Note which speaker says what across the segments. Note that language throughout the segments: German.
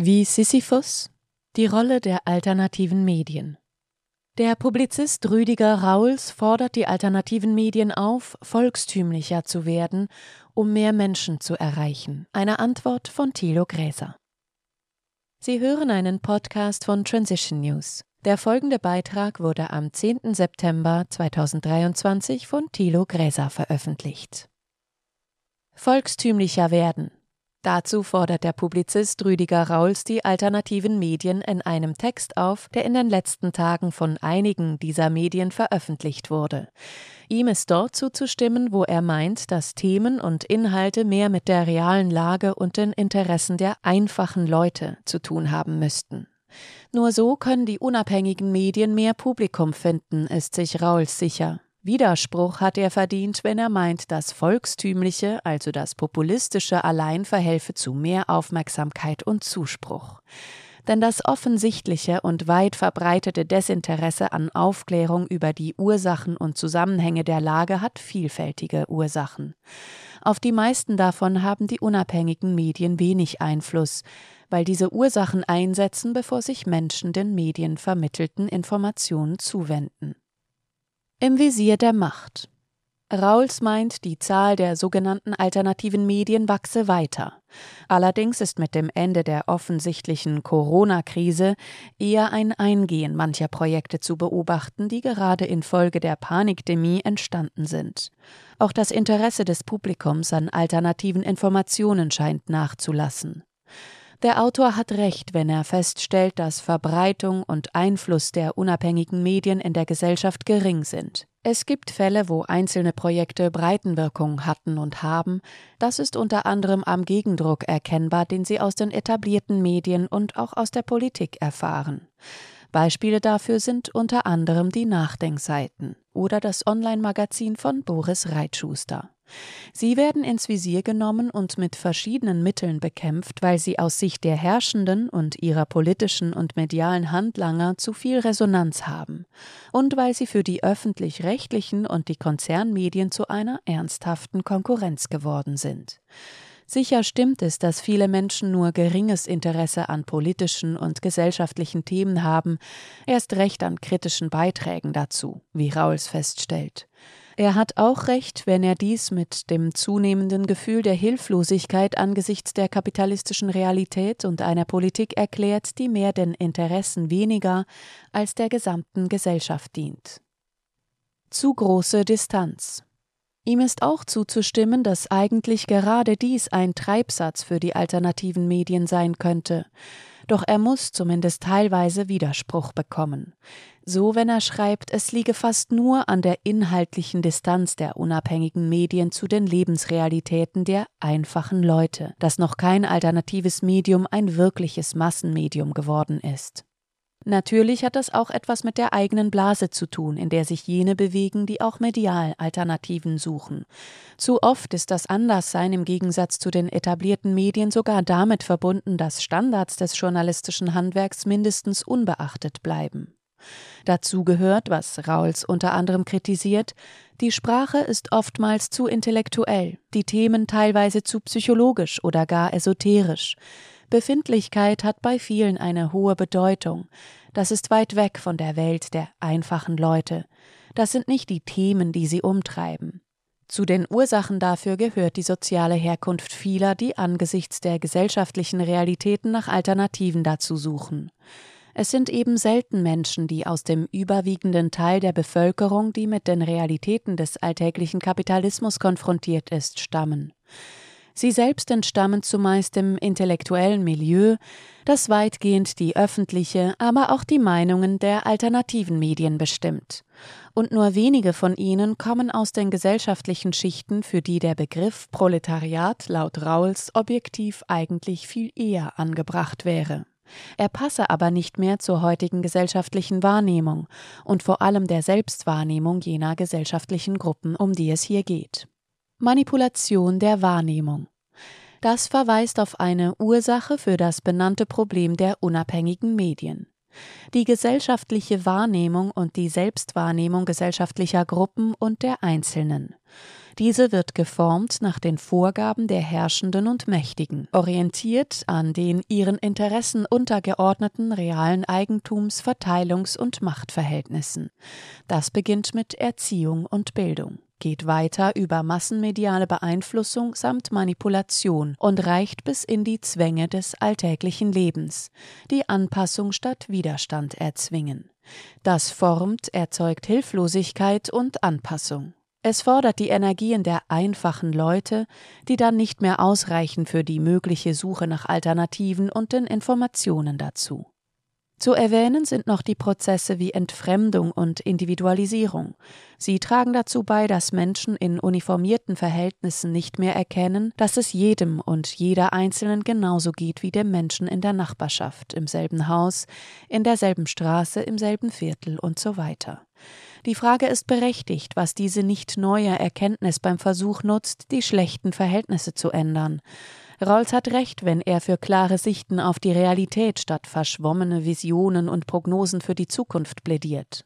Speaker 1: Wie Sisyphus die Rolle der alternativen Medien. Der Publizist Rüdiger Rauls fordert die alternativen Medien auf, volkstümlicher zu werden, um mehr Menschen zu erreichen. Eine Antwort von Thilo Gräser. Sie hören einen Podcast von Transition News. Der folgende Beitrag wurde am 10. September 2023 von Thilo Gräser veröffentlicht. Volkstümlicher werden. Dazu fordert der Publizist Rüdiger Rauls die alternativen Medien in einem Text auf, der in den letzten Tagen von einigen dieser Medien veröffentlicht wurde. Ihm ist dort zuzustimmen, wo er meint, dass Themen und Inhalte mehr mit der realen Lage und den Interessen der einfachen Leute zu tun haben müssten. Nur so können die unabhängigen Medien mehr Publikum finden, ist sich Rauls sicher. Widerspruch hat er verdient, wenn er meint, das Volkstümliche, also das Populistische allein verhelfe zu mehr Aufmerksamkeit und Zuspruch. Denn das offensichtliche und weit verbreitete Desinteresse an Aufklärung über die Ursachen und Zusammenhänge der Lage hat vielfältige Ursachen. Auf die meisten davon haben die unabhängigen Medien wenig Einfluss, weil diese Ursachen einsetzen, bevor sich Menschen den Medien vermittelten Informationen zuwenden. Im Visier der Macht. Rauls meint, die Zahl der sogenannten alternativen Medien wachse weiter. Allerdings ist mit dem Ende der offensichtlichen Corona-Krise eher ein Eingehen mancher Projekte zu beobachten, die gerade infolge der Panikdemie entstanden sind. Auch das Interesse des Publikums an alternativen Informationen scheint nachzulassen. Der Autor hat recht, wenn er feststellt, dass Verbreitung und Einfluss der unabhängigen Medien in der Gesellschaft gering sind. Es gibt Fälle, wo einzelne Projekte Breitenwirkung hatten und haben. Das ist unter anderem am Gegendruck erkennbar, den sie aus den etablierten Medien und auch aus der Politik erfahren. Beispiele dafür sind unter anderem die Nachdenkseiten oder das Online-Magazin von Boris Reitschuster. Sie werden ins Visier genommen und mit verschiedenen Mitteln bekämpft, weil sie aus Sicht der Herrschenden und ihrer politischen und medialen Handlanger zu viel Resonanz haben und weil sie für die öffentlich-rechtlichen und die Konzernmedien zu einer ernsthaften Konkurrenz geworden sind. Sicher stimmt es, dass viele Menschen nur geringes Interesse an politischen und gesellschaftlichen Themen haben, erst recht an kritischen Beiträgen dazu, wie Rauls feststellt. Er hat auch recht, wenn er dies mit dem zunehmenden Gefühl der Hilflosigkeit angesichts der kapitalistischen Realität und einer Politik erklärt, die mehr den Interessen weniger als der gesamten Gesellschaft dient. Zu große Distanz. Ihm ist auch zuzustimmen, dass eigentlich gerade dies ein Treibsatz für die alternativen Medien sein könnte. Doch er muss zumindest teilweise Widerspruch bekommen. So, wenn er schreibt, es liege fast nur an der inhaltlichen Distanz der unabhängigen Medien zu den Lebensrealitäten der einfachen Leute, dass noch kein alternatives Medium ein wirkliches Massenmedium geworden ist. Natürlich hat das auch etwas mit der eigenen Blase zu tun, in der sich jene bewegen, die auch medial Alternativen suchen. Zu oft ist das Anderssein im Gegensatz zu den etablierten Medien sogar damit verbunden, dass Standards des journalistischen Handwerks mindestens unbeachtet bleiben. Dazu gehört, was Rauls unter anderem kritisiert, die Sprache ist oftmals zu intellektuell, die Themen teilweise zu psychologisch oder gar esoterisch. Befindlichkeit hat bei vielen eine hohe Bedeutung. Das ist weit weg von der Welt der einfachen Leute. Das sind nicht die Themen, die sie umtreiben. Zu den Ursachen dafür gehört die soziale Herkunft vieler, die angesichts der gesellschaftlichen Realitäten nach Alternativen dazu suchen. Es sind eben selten Menschen, die aus dem überwiegenden Teil der Bevölkerung, die mit den Realitäten des alltäglichen Kapitalismus konfrontiert ist, stammen. Sie selbst entstammen zumeist dem intellektuellen Milieu, das weitgehend die öffentliche, aber auch die Meinungen der alternativen Medien bestimmt. Und nur wenige von ihnen kommen aus den gesellschaftlichen Schichten, für die der Begriff Proletariat laut Rauls objektiv eigentlich viel eher angebracht wäre. Er passe aber nicht mehr zur heutigen gesellschaftlichen Wahrnehmung und vor allem der Selbstwahrnehmung jener gesellschaftlichen Gruppen, um die es hier geht. Manipulation der Wahrnehmung. Das verweist auf eine Ursache für das benannte Problem der unabhängigen Medien. die gesellschaftliche Wahrnehmung und die Selbstwahrnehmung gesellschaftlicher Gruppen und der Einzelnen. Diese wird geformt nach den Vorgaben der Herrschenden und Mächtigen, orientiert an den ihren Interessen untergeordneten realen Eigentums-, Verteilungs- und Machtverhältnissen. Das beginnt mit Erziehung und Bildung geht weiter über massenmediale Beeinflussung samt Manipulation und reicht bis in die Zwänge des alltäglichen Lebens, die Anpassung statt Widerstand erzwingen. Das formt, erzeugt Hilflosigkeit und Anpassung. Es fordert die Energien der einfachen Leute, die dann nicht mehr ausreichen für die mögliche Suche nach Alternativen und den Informationen dazu. Zu erwähnen sind noch die Prozesse wie Entfremdung und Individualisierung. Sie tragen dazu bei, dass Menschen in uniformierten Verhältnissen nicht mehr erkennen, dass es jedem und jeder Einzelnen genauso geht wie dem Menschen in der Nachbarschaft, im selben Haus, in derselben Straße, im selben Viertel und so weiter. Die Frage ist berechtigt, was diese nicht neue Erkenntnis beim Versuch nutzt, die schlechten Verhältnisse zu ändern. Rawls hat recht, wenn er für klare Sichten auf die Realität statt verschwommene Visionen und Prognosen für die Zukunft plädiert.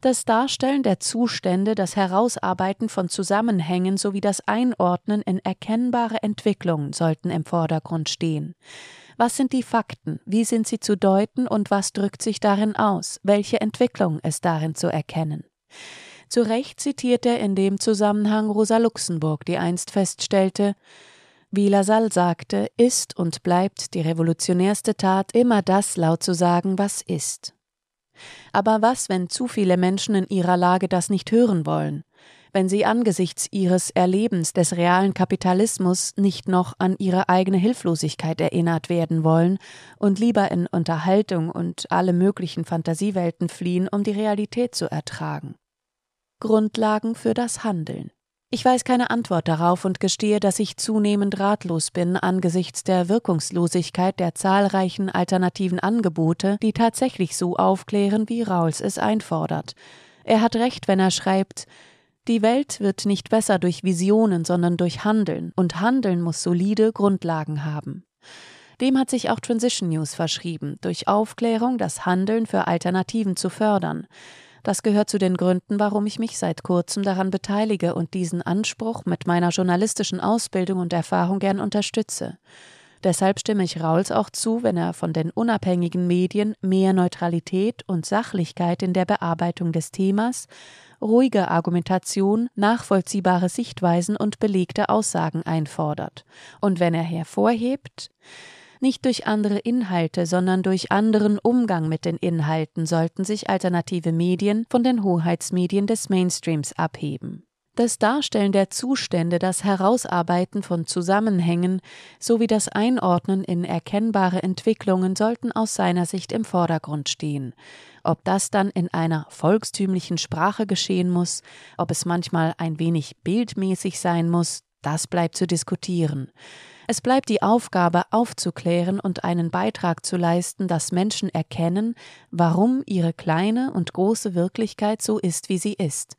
Speaker 1: Das Darstellen der Zustände, das Herausarbeiten von Zusammenhängen sowie das Einordnen in erkennbare Entwicklungen sollten im Vordergrund stehen. Was sind die Fakten? Wie sind sie zu deuten und was drückt sich darin aus? Welche Entwicklung ist darin zu erkennen? Zu Recht zitiert er in dem Zusammenhang Rosa Luxemburg, die einst feststellte, wie Lassalle sagte, ist und bleibt die revolutionärste Tat immer das laut zu sagen, was ist. Aber was, wenn zu viele Menschen in ihrer Lage das nicht hören wollen? Wenn sie angesichts ihres Erlebens des realen Kapitalismus nicht noch an ihre eigene Hilflosigkeit erinnert werden wollen und lieber in Unterhaltung und alle möglichen Fantasiewelten fliehen, um die Realität zu ertragen? Grundlagen für das Handeln. Ich weiß keine Antwort darauf und gestehe, dass ich zunehmend ratlos bin angesichts der Wirkungslosigkeit der zahlreichen alternativen Angebote, die tatsächlich so aufklären, wie Rawls es einfordert. Er hat recht, wenn er schreibt, die Welt wird nicht besser durch Visionen, sondern durch Handeln, und Handeln muss solide Grundlagen haben. Dem hat sich auch Transition News verschrieben, durch Aufklärung das Handeln für Alternativen zu fördern. Das gehört zu den Gründen, warum ich mich seit kurzem daran beteilige und diesen Anspruch mit meiner journalistischen Ausbildung und Erfahrung gern unterstütze. Deshalb stimme ich Rauls auch zu, wenn er von den unabhängigen Medien mehr Neutralität und Sachlichkeit in der Bearbeitung des Themas, ruhige Argumentation, nachvollziehbare Sichtweisen und belegte Aussagen einfordert. Und wenn er hervorhebt, nicht durch andere Inhalte, sondern durch anderen Umgang mit den Inhalten sollten sich alternative Medien von den Hoheitsmedien des Mainstreams abheben. Das Darstellen der Zustände, das Herausarbeiten von Zusammenhängen sowie das Einordnen in erkennbare Entwicklungen sollten aus seiner Sicht im Vordergrund stehen. Ob das dann in einer volkstümlichen Sprache geschehen muss, ob es manchmal ein wenig bildmäßig sein muss, das bleibt zu diskutieren. Es bleibt die Aufgabe aufzuklären und einen Beitrag zu leisten, dass Menschen erkennen, warum ihre kleine und große Wirklichkeit so ist, wie sie ist,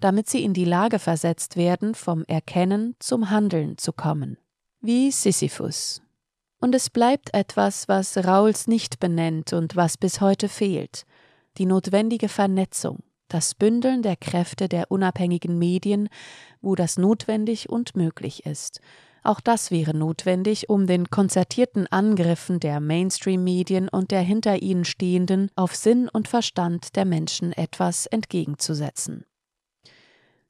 Speaker 1: damit sie in die Lage versetzt werden, vom Erkennen zum Handeln zu kommen. Wie Sisyphus. Und es bleibt etwas, was Rauls nicht benennt und was bis heute fehlt, die notwendige Vernetzung, das Bündeln der Kräfte der unabhängigen Medien, wo das notwendig und möglich ist, auch das wäre notwendig, um den konzertierten Angriffen der Mainstream-Medien und der hinter ihnen stehenden auf Sinn und Verstand der Menschen etwas entgegenzusetzen.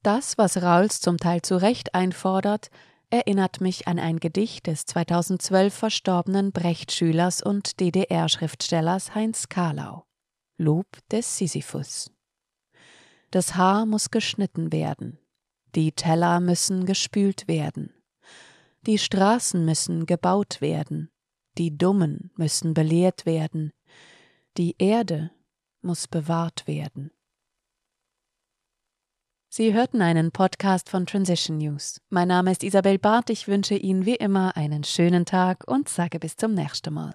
Speaker 1: Das, was Rawls zum Teil zu Recht einfordert, erinnert mich an ein Gedicht des 2012 verstorbenen Brecht-Schülers und DDR-Schriftstellers Heinz Karlau. Lob des Sisyphus. Das Haar muss geschnitten werden, die Teller müssen gespült werden, die Straßen müssen gebaut werden, die Dummen müssen belehrt werden, die Erde muss bewahrt werden. Sie hörten einen Podcast von Transition News. Mein Name ist Isabel Barth. Ich wünsche Ihnen wie immer einen schönen Tag und sage bis zum nächsten Mal.